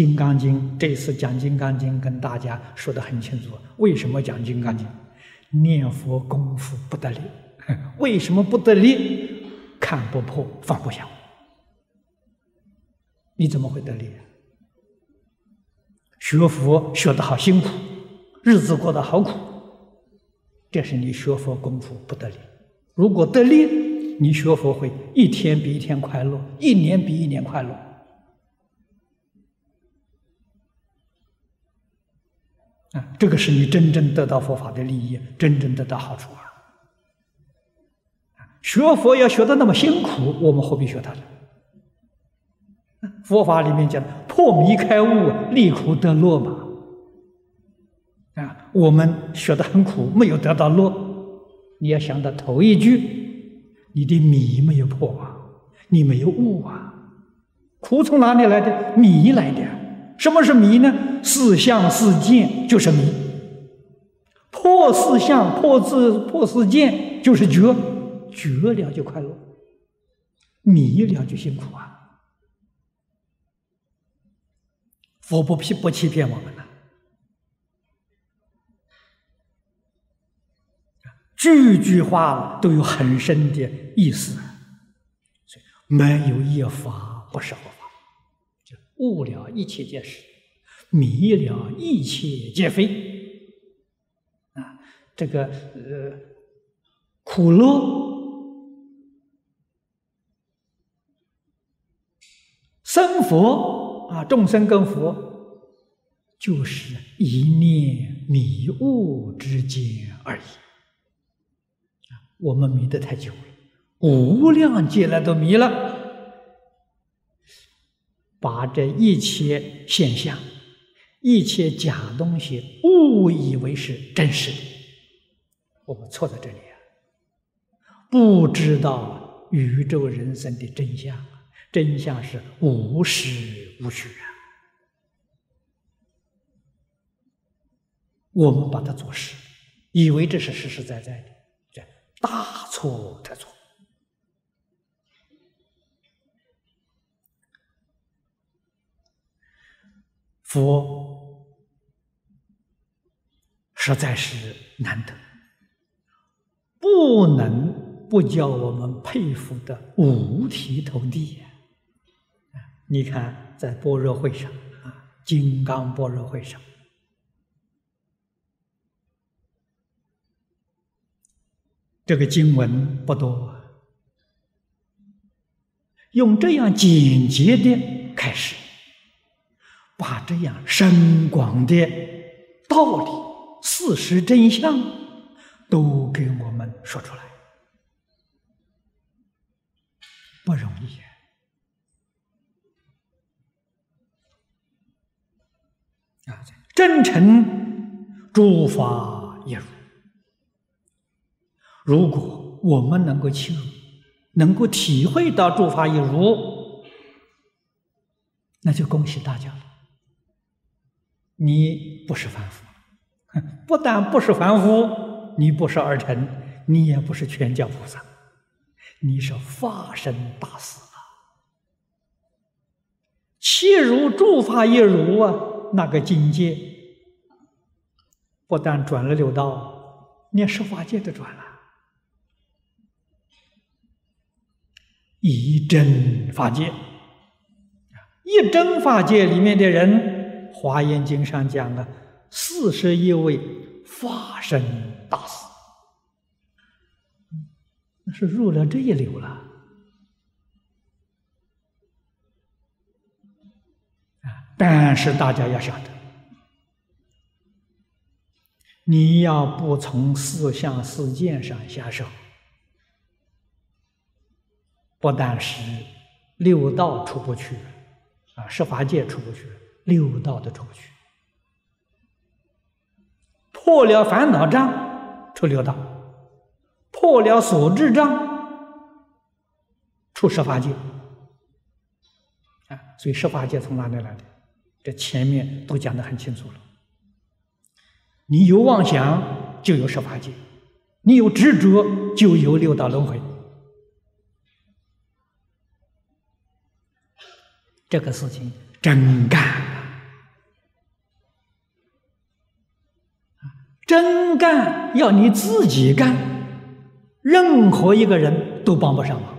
《金刚经》这次讲《金刚经》，跟大家说的很清楚。为什么讲《金刚经》？念佛功夫不得力。为什么不得力？看不破，放不下。你怎么会得力？学佛学的好辛苦，日子过得好苦，这是你学佛功夫不得力。如果得力，你学佛会一天比一天快乐，一年比一年快乐。啊，这个是你真正得到佛法的利益，真正得到好处啊！学佛要学的那么辛苦，我们何必学它呢？佛法里面讲破迷开悟，离苦得乐嘛。啊，我们学的很苦，没有得到乐。你要想到头一句，你的迷没有破啊，你没有悟啊。苦从哪里来的？迷来的。什么是迷呢？四相四见就是迷。破四相、破自破四见就是觉，觉了就快乐，迷了就辛苦啊。佛不骗不欺骗我们呢？句句话都有很深的意思，没有一法不是佛法，就悟了一切皆是，迷了一切皆非。啊，这个呃，苦乐生佛。啊，众生跟佛就是一念迷悟之间而已。我们迷得太久了，无量劫来都迷了，把这一切现象、一切假东西误以为是真实的。我们错在这里啊，不知道宇宙人生的真相。真相是无实无虚啊！我们把它做实，以为这是实实在在的，这大错特错。佛实在是难得，不能不叫我们佩服的五体投地呀！你看，在般若会上啊，金刚般若会上，这个经文不多，用这样简洁的开始，把这样深广的道理、事实真相都给我们说出来，不容易啊。真诚诸法一如。如果我们能够去，能够体会到诸法一如，那就恭喜大家了。你不是凡夫，不但不是凡夫，你不是儿臣，你也不是全教菩萨，你是化身大士啊！切入诸法一如啊！那个境界，不但转了六道，连十法界都转了。一真法界，一真法界里面的人，《华严经》上讲了四十一位法身大士，那是入了这一流了。但是大家要晓得，你要不从四相四见上下手，不但是六道出不去，啊，十法界出不去，六道的出不去。破了烦恼障，出六道；破了所知障，出十法界。啊，所以十法界从哪里来的？这前面都讲得很清楚了。你有妄想，就有十法界；你有执着，就有六道轮回。这个事情真干啊！真干要你自己干，任何一个人都帮不上忙。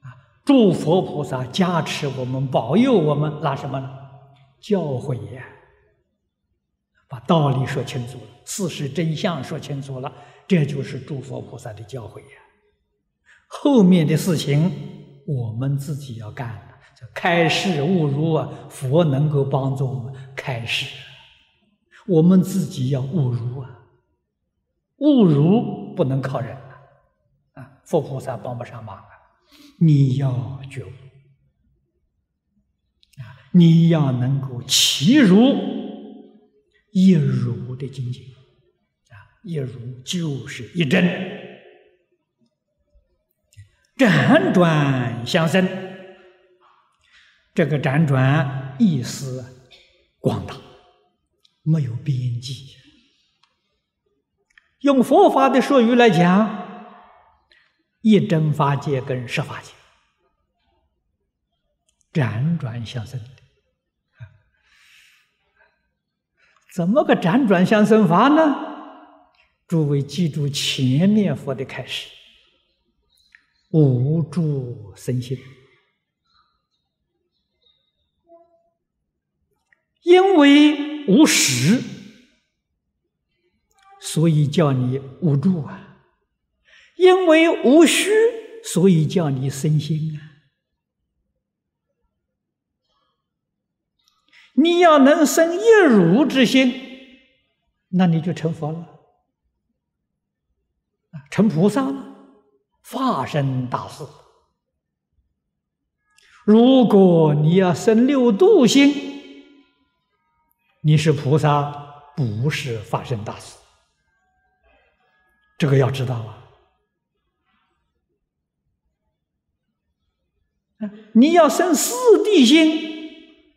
啊，诸佛菩萨加持我们，保佑我们，拿什么呢？教诲呀，把道理说清楚了，事实真相说清楚了，这就是诸佛菩萨的教诲呀。后面的事情我们自己要干。开示悟入啊，佛能够帮助我们开示。我们自己要悟如啊，悟如不能靠人啊，啊，佛菩萨帮不上忙啊，你要觉悟。啊，你要能够其如一如的境界啊，一如就是一真，辗转相生，这个辗转意思广大。没有边际。用佛法的术语来讲，一真法界跟十法界辗转相生的，怎么个辗转相生法呢？诸位记住前面佛的开始：无住生心，因为。无实，所以叫你无助啊；因为无虚，所以叫你生心啊。你要能生一如之心，那你就成佛了，成菩萨了，化身大事。如果你要生六度心，你是菩萨，不是发生大事，这个要知道啊！你要生四谛心，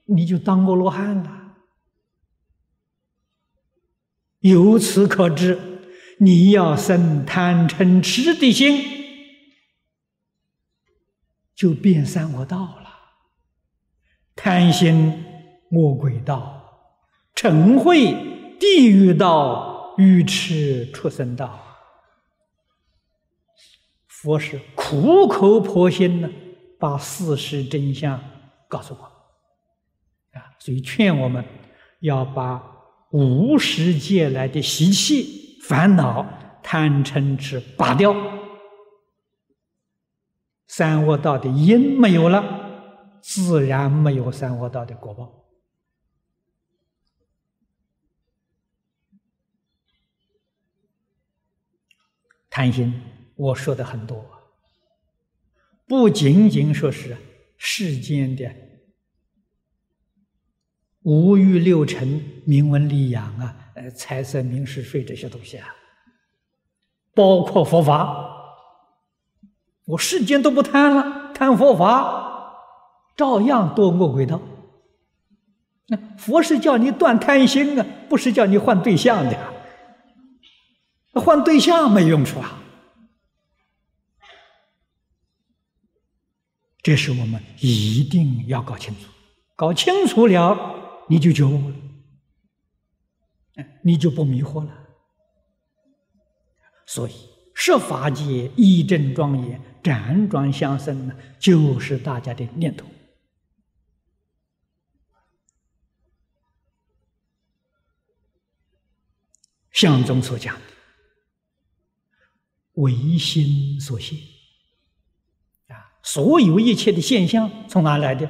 你就当阿罗汉了。由此可知，你要生贪嗔痴的心，就变三恶道了。贪心恶鬼道。嗔会地狱道，愚痴畜生道。佛是苦口婆心的把事实真相告诉我，啊，所以劝我们要把无始界来的习气、烦恼、贪嗔痴拔掉，三恶道的因没有了，自然没有三恶道的果报。贪心，我说的很多，不仅仅说是世间的五欲六尘、名闻利养啊，呃，财色名食睡这些东西啊，包括佛法，我世间都不贪了，贪佛法，照样堕恶鬼道。那佛是叫你断贪心啊，不是叫你换对象的。换对象没用处啊！这是我们一定要搞清楚，搞清楚了，你就觉悟了，你就不迷惑了。所以，设法界一正庄严，辗转相生呢，就是大家的念头。相中所讲。唯心所现啊！所有一切的现象从哪来的？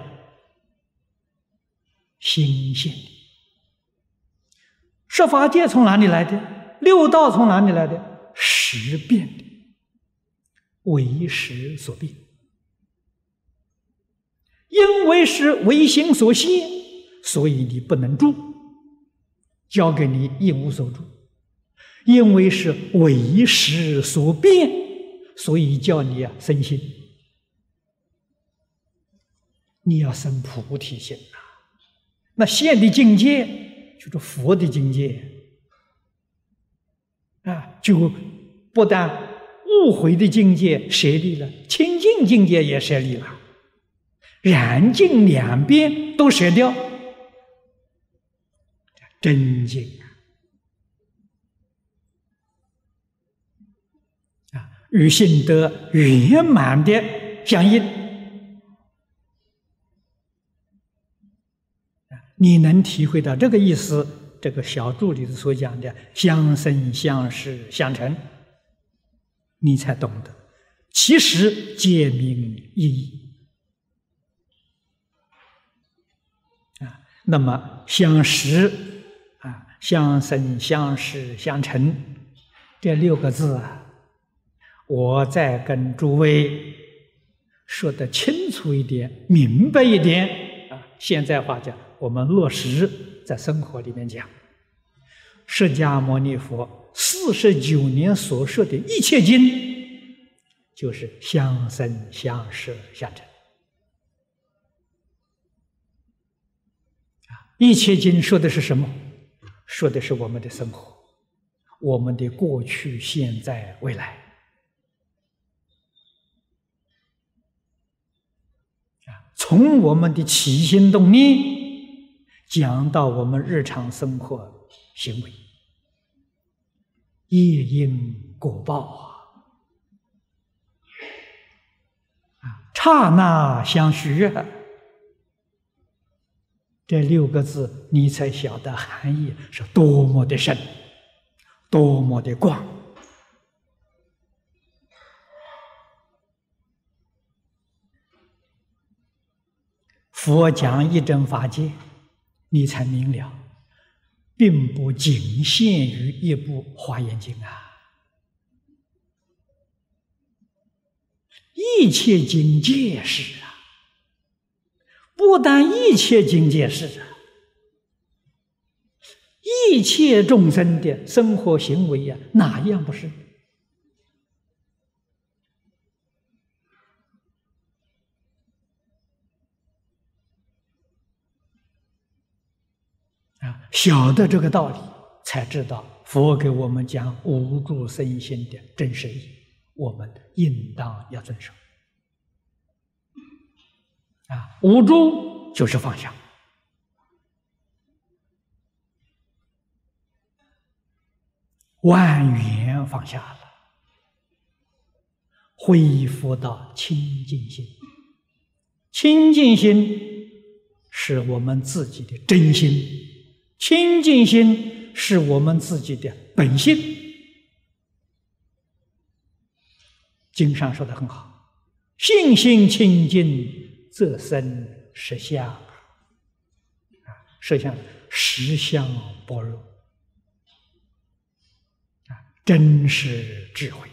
心现的。十法界从哪里来的？六道从哪里来的？识变的。为识所变，因为是唯心所现，所以你不能住，交给你一无所住。因为是为时所变，所以叫你啊生心。你要生菩提心呐，那现的境界就是佛的境界啊，就不但误会的境界舍离了，清净境界也舍离了，染净两边都舍掉，真净。与心德圆满的相应。你能体会到这个意思？这个小注里所讲的相生、相识、相成，你才懂得，其实皆明意义啊。那么相识啊，相生、相识、相成这六个字啊，我再跟诸位说的清楚一点、明白一点啊。现在话讲。我们落实在生活里面讲，释迦牟尼佛四十九年所说的一切经，就是相生相识相成。啊，一切经说的是什么？说的是我们的生活，我们的过去、现在、未来。啊，从我们的起心动念。讲到我们日常生活行为，业因果报啊，啊，刹那相许，这六个字你才晓得含义是多么的深，多么的广。佛讲一真法界。你才明了，并不仅限于一部《华严经》啊！一切境界是啊，不但一切境界是啊，一切众生的生活行为呀，哪样不是？晓得这个道理，才知道佛给我们讲无住身心的真实意，我们应当要遵守。啊，无助就是放下，万缘放下了，恢复到清净心。清净心是我们自己的真心。清净心是我们自己的本性。经上说的很好：“性心清净，则生实相。”啊，实相实相般若啊，真实智慧。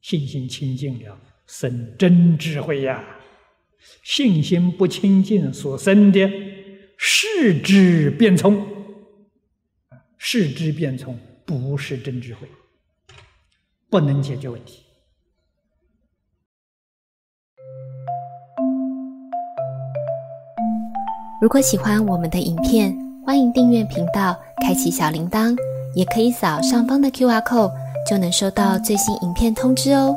信心清净了，生真智慧呀。信心不清净所生的。视之变聪，视之变聪不是真智慧，不能解决问题。如果喜欢我们的影片，欢迎订阅频道，开启小铃铛，也可以扫上方的 Q R code，就能收到最新影片通知哦。